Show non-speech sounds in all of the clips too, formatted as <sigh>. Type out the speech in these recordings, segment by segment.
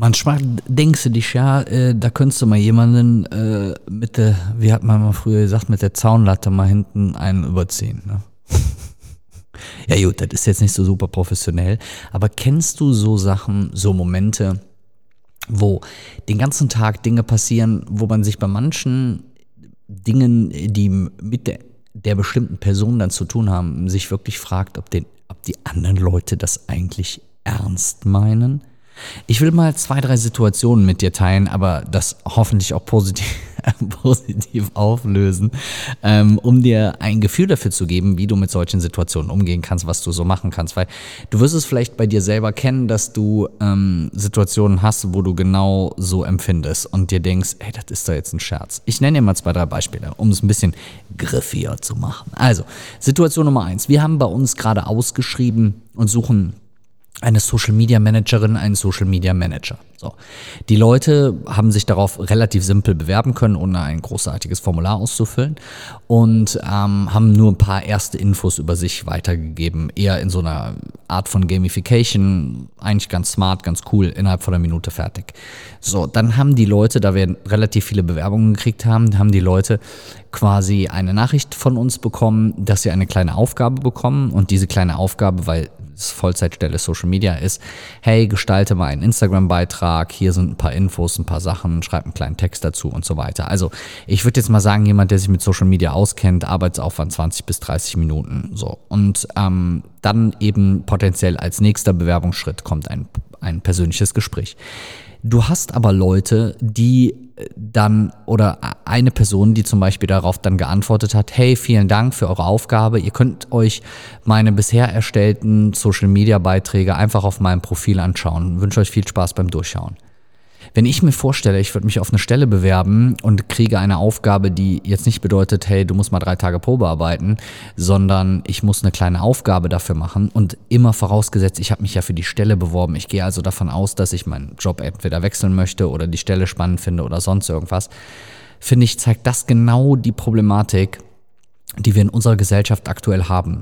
Manchmal denkst du dich ja, äh, da könntest du mal jemanden äh, mit der, wie hat man mal früher gesagt, mit der Zaunlatte mal hinten einen überziehen. Ne? <laughs> ja gut, das ist jetzt nicht so super professionell, aber kennst du so Sachen, so Momente, wo den ganzen Tag Dinge passieren, wo man sich bei manchen Dingen, die mit der, der bestimmten Person dann zu tun haben, sich wirklich fragt, ob, den, ob die anderen Leute das eigentlich ernst meinen? Ich will mal zwei, drei Situationen mit dir teilen, aber das hoffentlich auch positiv, <laughs> positiv auflösen, ähm, um dir ein Gefühl dafür zu geben, wie du mit solchen Situationen umgehen kannst, was du so machen kannst. Weil du wirst es vielleicht bei dir selber kennen, dass du ähm, Situationen hast, wo du genau so empfindest und dir denkst, ey, das ist doch jetzt ein Scherz. Ich nenne dir mal zwei, drei Beispiele, um es ein bisschen griffiger zu machen. Also, Situation Nummer eins. Wir haben bei uns gerade ausgeschrieben und suchen eine Social Media Managerin, einen Social Media Manager. So. Die Leute haben sich darauf relativ simpel bewerben können, ohne ein großartiges Formular auszufüllen und ähm, haben nur ein paar erste Infos über sich weitergegeben, eher in so einer Art von Gamification, eigentlich ganz smart, ganz cool, innerhalb von einer Minute fertig. So, dann haben die Leute, da wir relativ viele Bewerbungen gekriegt haben, haben die Leute quasi eine Nachricht von uns bekommen, dass sie eine kleine Aufgabe bekommen und diese kleine Aufgabe, weil Vollzeitstelle Social Media ist, hey, gestalte mal einen Instagram-Beitrag, hier sind ein paar Infos, ein paar Sachen, schreib einen kleinen Text dazu und so weiter. Also ich würde jetzt mal sagen, jemand, der sich mit Social Media auskennt, Arbeitsaufwand 20 bis 30 Minuten. So. Und ähm, dann eben potenziell als nächster Bewerbungsschritt kommt ein, ein persönliches Gespräch. Du hast aber Leute, die dann oder eine Person, die zum Beispiel darauf dann geantwortet hat, hey, vielen Dank für eure Aufgabe. Ihr könnt euch meine bisher erstellten Social-Media-Beiträge einfach auf meinem Profil anschauen. Ich wünsche euch viel Spaß beim Durchschauen. Wenn ich mir vorstelle, ich würde mich auf eine Stelle bewerben und kriege eine Aufgabe, die jetzt nicht bedeutet, hey, du musst mal drei Tage Probe arbeiten, sondern ich muss eine kleine Aufgabe dafür machen und immer vorausgesetzt, ich habe mich ja für die Stelle beworben. Ich gehe also davon aus, dass ich meinen Job entweder wechseln möchte oder die Stelle spannend finde oder sonst irgendwas. Finde ich, zeigt das genau die Problematik, die wir in unserer Gesellschaft aktuell haben.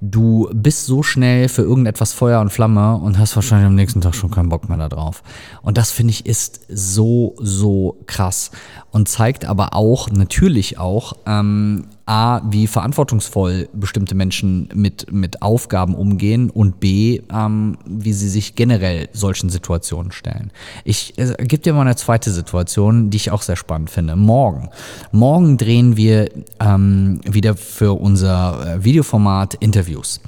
Du bist so schnell für irgendetwas Feuer und Flamme und hast wahrscheinlich am nächsten Tag schon keinen Bock mehr darauf. Und das finde ich ist so, so krass und zeigt aber auch, natürlich auch, ähm, A, wie verantwortungsvoll bestimmte Menschen mit, mit Aufgaben umgehen und B, ähm, wie sie sich generell solchen Situationen stellen. Ich äh, gebe dir mal eine zweite Situation, die ich auch sehr spannend finde. Morgen. Morgen drehen wir ähm, wieder für unser äh, Videoformat Interviews.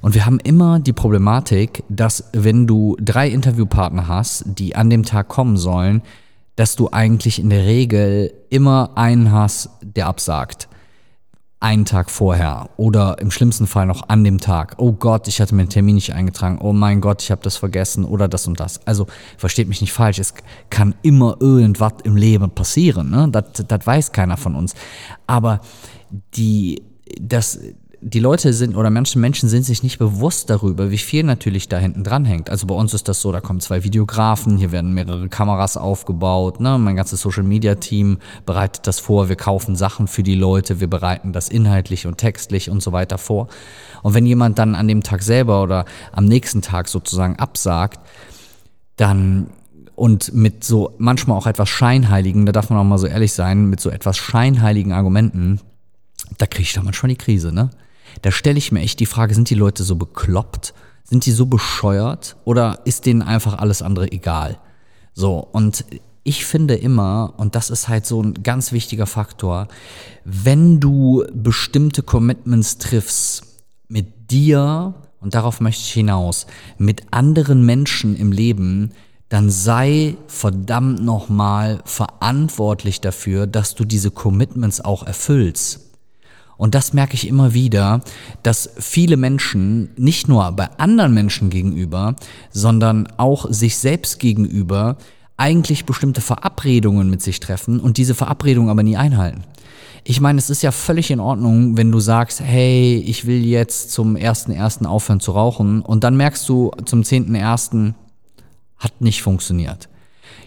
Und wir haben immer die Problematik, dass wenn du drei Interviewpartner hast, die an dem Tag kommen sollen, dass du eigentlich in der Regel immer einen hast, der absagt. Einen Tag vorher oder im schlimmsten Fall noch an dem Tag. Oh Gott, ich hatte mir den Termin nicht eingetragen. Oh mein Gott, ich habe das vergessen oder das und das. Also versteht mich nicht falsch, es kann immer irgendwas im Leben passieren. Ne? Das, das weiß keiner von uns. Aber die, das, die Leute sind oder manche Menschen sind sich nicht bewusst darüber, wie viel natürlich da hinten dran hängt. Also bei uns ist das so, da kommen zwei Videografen, hier werden mehrere Kameras aufgebaut, ne? mein ganzes Social Media Team bereitet das vor, wir kaufen Sachen für die Leute, wir bereiten das inhaltlich und textlich und so weiter vor. Und wenn jemand dann an dem Tag selber oder am nächsten Tag sozusagen absagt, dann und mit so manchmal auch etwas scheinheiligen, da darf man auch mal so ehrlich sein, mit so etwas scheinheiligen Argumenten, da kriege ich da manchmal die Krise, ne? Da stelle ich mir echt die Frage, sind die Leute so bekloppt? Sind die so bescheuert? Oder ist denen einfach alles andere egal? So, und ich finde immer, und das ist halt so ein ganz wichtiger Faktor, wenn du bestimmte Commitments triffst mit dir, und darauf möchte ich hinaus, mit anderen Menschen im Leben, dann sei verdammt nochmal verantwortlich dafür, dass du diese Commitments auch erfüllst. Und das merke ich immer wieder, dass viele Menschen nicht nur bei anderen Menschen gegenüber, sondern auch sich selbst gegenüber eigentlich bestimmte Verabredungen mit sich treffen und diese Verabredungen aber nie einhalten. Ich meine, es ist ja völlig in Ordnung, wenn du sagst, hey, ich will jetzt zum 1.1. aufhören zu rauchen und dann merkst du zum 10.1. hat nicht funktioniert.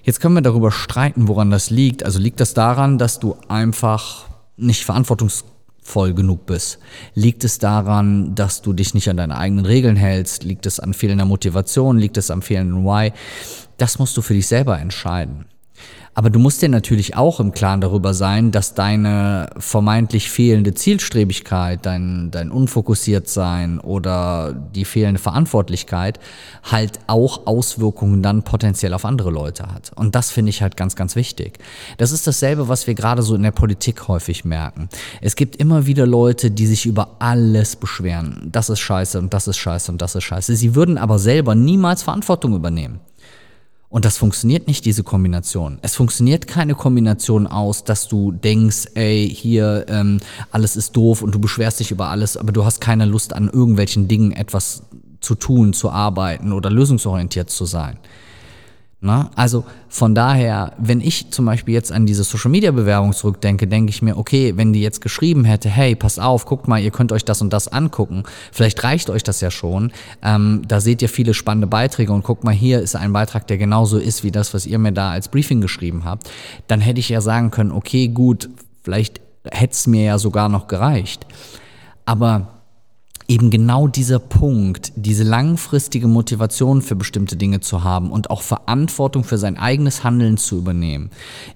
Jetzt können wir darüber streiten, woran das liegt. Also liegt das daran, dass du einfach nicht verantwortungs voll genug bist? Liegt es daran, dass du dich nicht an deine eigenen Regeln hältst? Liegt es an fehlender Motivation? Liegt es am fehlenden Why? Das musst du für dich selber entscheiden. Aber du musst dir natürlich auch im Klaren darüber sein, dass deine vermeintlich fehlende Zielstrebigkeit, dein, dein Unfokussiertsein oder die fehlende Verantwortlichkeit halt auch Auswirkungen dann potenziell auf andere Leute hat. Und das finde ich halt ganz, ganz wichtig. Das ist dasselbe, was wir gerade so in der Politik häufig merken. Es gibt immer wieder Leute, die sich über alles beschweren. Das ist scheiße und das ist scheiße und das ist scheiße. Sie würden aber selber niemals Verantwortung übernehmen. Und das funktioniert nicht, diese Kombination. Es funktioniert keine Kombination aus, dass du denkst, ey, hier, ähm, alles ist doof und du beschwerst dich über alles, aber du hast keine Lust an irgendwelchen Dingen etwas zu tun, zu arbeiten oder lösungsorientiert zu sein. Na? Also von daher, wenn ich zum Beispiel jetzt an diese Social Media Bewerbung zurückdenke, denke ich mir, okay, wenn die jetzt geschrieben hätte, hey, pass auf, guckt mal, ihr könnt euch das und das angucken, vielleicht reicht euch das ja schon. Ähm, da seht ihr viele spannende Beiträge und guckt mal, hier ist ein Beitrag, der genauso ist wie das, was ihr mir da als Briefing geschrieben habt. Dann hätte ich ja sagen können, okay, gut, vielleicht hätte es mir ja sogar noch gereicht. Aber eben genau dieser Punkt, diese langfristige Motivation für bestimmte Dinge zu haben und auch Verantwortung für sein eigenes Handeln zu übernehmen,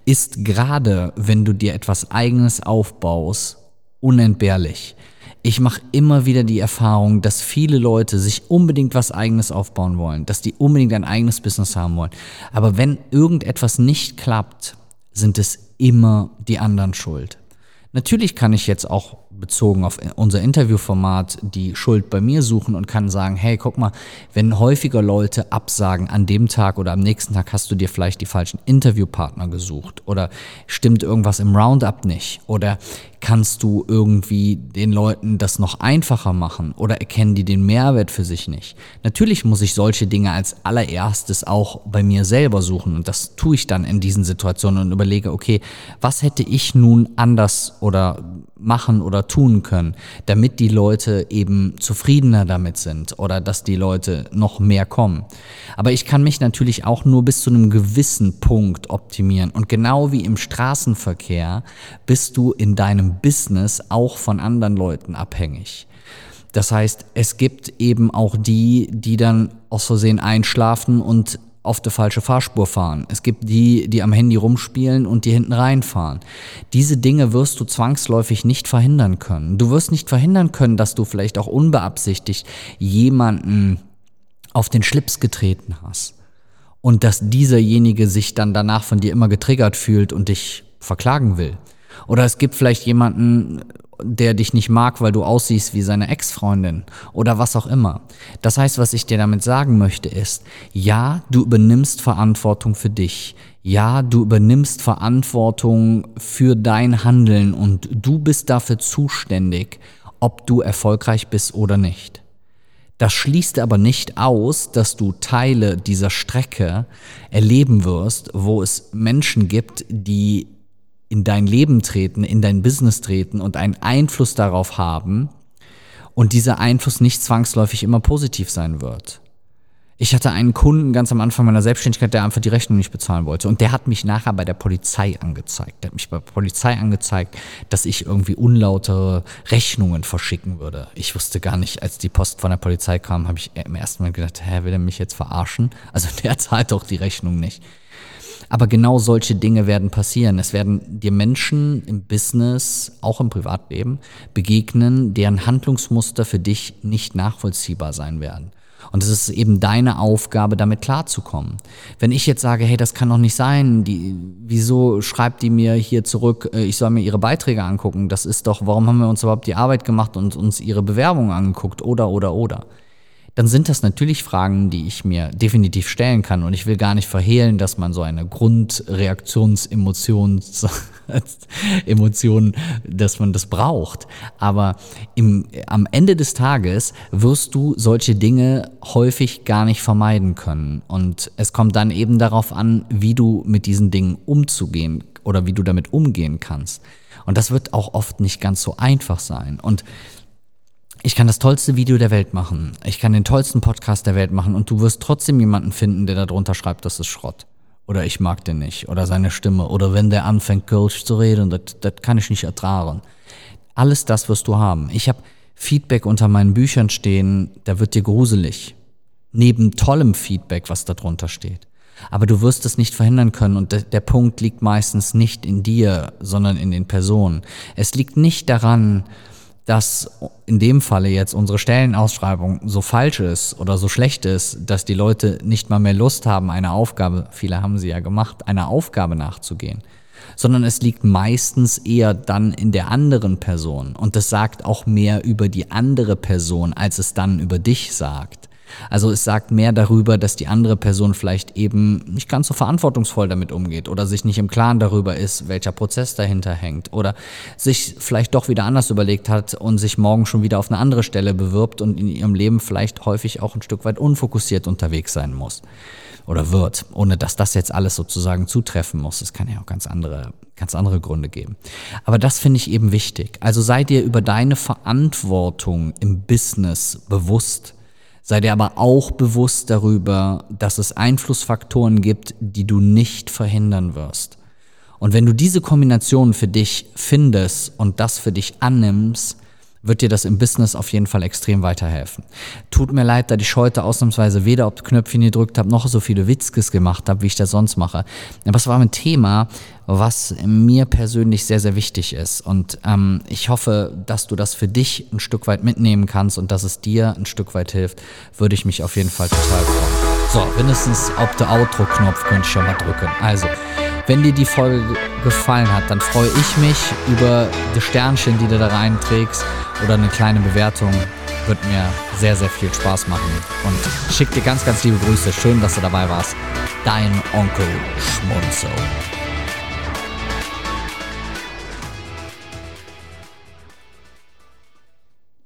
ist gerade, wenn du dir etwas eigenes aufbaust, unentbehrlich. Ich mache immer wieder die Erfahrung, dass viele Leute sich unbedingt was eigenes aufbauen wollen, dass die unbedingt ein eigenes Business haben wollen. Aber wenn irgendetwas nicht klappt, sind es immer die anderen schuld. Natürlich kann ich jetzt auch bezogen auf unser Interviewformat die Schuld bei mir suchen und kann sagen, hey, guck mal, wenn häufiger Leute absagen an dem Tag oder am nächsten Tag hast du dir vielleicht die falschen Interviewpartner gesucht oder stimmt irgendwas im Roundup nicht oder kannst du irgendwie den Leuten das noch einfacher machen oder erkennen die den Mehrwert für sich nicht? Natürlich muss ich solche Dinge als allererstes auch bei mir selber suchen und das tue ich dann in diesen Situationen und überlege, okay, was hätte ich nun anders oder machen oder tun können, damit die Leute eben zufriedener damit sind oder dass die Leute noch mehr kommen. Aber ich kann mich natürlich auch nur bis zu einem gewissen Punkt optimieren und genau wie im Straßenverkehr bist du in deinem Business auch von anderen Leuten abhängig. Das heißt, es gibt eben auch die, die dann aus Versehen einschlafen und auf die falsche Fahrspur fahren. Es gibt die, die am Handy rumspielen und die hinten reinfahren. Diese Dinge wirst du zwangsläufig nicht verhindern können. Du wirst nicht verhindern können, dass du vielleicht auch unbeabsichtigt jemanden auf den Schlips getreten hast. Und dass dieserjenige sich dann danach von dir immer getriggert fühlt und dich verklagen will. Oder es gibt vielleicht jemanden, der dich nicht mag, weil du aussiehst wie seine Ex-Freundin oder was auch immer. Das heißt, was ich dir damit sagen möchte ist, ja, du übernimmst Verantwortung für dich. Ja, du übernimmst Verantwortung für dein Handeln und du bist dafür zuständig, ob du erfolgreich bist oder nicht. Das schließt aber nicht aus, dass du Teile dieser Strecke erleben wirst, wo es Menschen gibt, die in dein Leben treten, in dein Business treten und einen Einfluss darauf haben und dieser Einfluss nicht zwangsläufig immer positiv sein wird. Ich hatte einen Kunden ganz am Anfang meiner Selbstständigkeit, der einfach die Rechnung nicht bezahlen wollte. Und der hat mich nachher bei der Polizei angezeigt. Der hat mich bei der Polizei angezeigt, dass ich irgendwie unlautere Rechnungen verschicken würde. Ich wusste gar nicht, als die Post von der Polizei kam, habe ich im ersten Mal gedacht, hä, will er mich jetzt verarschen? Also <laughs> der zahlt doch die Rechnung nicht. Aber genau solche Dinge werden passieren. Es werden dir Menschen im Business, auch im Privatleben, begegnen, deren Handlungsmuster für dich nicht nachvollziehbar sein werden. Und es ist eben deine Aufgabe, damit klarzukommen. Wenn ich jetzt sage, hey, das kann doch nicht sein, die, wieso schreibt die mir hier zurück, äh, ich soll mir ihre Beiträge angucken? Das ist doch, warum haben wir uns überhaupt die Arbeit gemacht und uns ihre Bewerbung angeguckt? Oder, oder, oder dann sind das natürlich Fragen, die ich mir definitiv stellen kann. Und ich will gar nicht verhehlen, dass man so eine Grundreaktionsemotion, <laughs> Emotion, dass man das braucht. Aber im, am Ende des Tages wirst du solche Dinge häufig gar nicht vermeiden können. Und es kommt dann eben darauf an, wie du mit diesen Dingen umzugehen oder wie du damit umgehen kannst. Und das wird auch oft nicht ganz so einfach sein. Und ich kann das tollste Video der Welt machen, ich kann den tollsten Podcast der Welt machen und du wirst trotzdem jemanden finden, der darunter schreibt, das ist Schrott. Oder ich mag den nicht. Oder seine Stimme. Oder wenn der anfängt, Kölsch zu reden, das, kann ich nicht ertragen. Alles das wirst du haben. Ich habe Feedback unter meinen Büchern stehen, da wird dir gruselig. Neben tollem Feedback, was da drunter steht. Aber du wirst es nicht verhindern können und der Punkt liegt meistens nicht in dir, sondern in den Personen. Es liegt nicht daran, dass in dem Falle jetzt unsere Stellenausschreibung so falsch ist oder so schlecht ist, dass die Leute nicht mal mehr Lust haben, eine Aufgabe, viele haben sie ja gemacht, einer Aufgabe nachzugehen, sondern es liegt meistens eher dann in der anderen Person und das sagt auch mehr über die andere Person, als es dann über dich sagt. Also es sagt mehr darüber, dass die andere Person vielleicht eben nicht ganz so verantwortungsvoll damit umgeht oder sich nicht im Klaren darüber ist, welcher Prozess dahinter hängt oder sich vielleicht doch wieder anders überlegt hat und sich morgen schon wieder auf eine andere Stelle bewirbt und in ihrem Leben vielleicht häufig auch ein Stück weit unfokussiert unterwegs sein muss oder wird, ohne dass das jetzt alles sozusagen zutreffen muss. Es kann ja auch ganz andere, ganz andere Gründe geben. Aber das finde ich eben wichtig. Also sei dir über deine Verantwortung im Business bewusst Sei dir aber auch bewusst darüber, dass es Einflussfaktoren gibt, die du nicht verhindern wirst. Und wenn du diese Kombination für dich findest und das für dich annimmst, wird dir das im Business auf jeden Fall extrem weiterhelfen. Tut mir leid, da ich heute ausnahmsweise weder die Knöpfchen gedrückt habe, noch so viele Witzkes gemacht habe, wie ich das sonst mache. Aber es war ein Thema, was mir persönlich sehr, sehr wichtig ist. Und ähm, ich hoffe, dass du das für dich ein Stück weit mitnehmen kannst und dass es dir ein Stück weit hilft, würde ich mich auf jeden Fall total freuen. So, mindestens auf der Outro-Knopf könnte ich schon mal drücken. Also, wenn dir die Folge gefallen hat, dann freue ich mich über die Sternchen, die du da reinträgst oder eine kleine Bewertung. Wird mir sehr, sehr viel Spaß machen. Und schick dir ganz, ganz liebe Grüße. Schön, dass du dabei warst. Dein Onkel Schmunzo.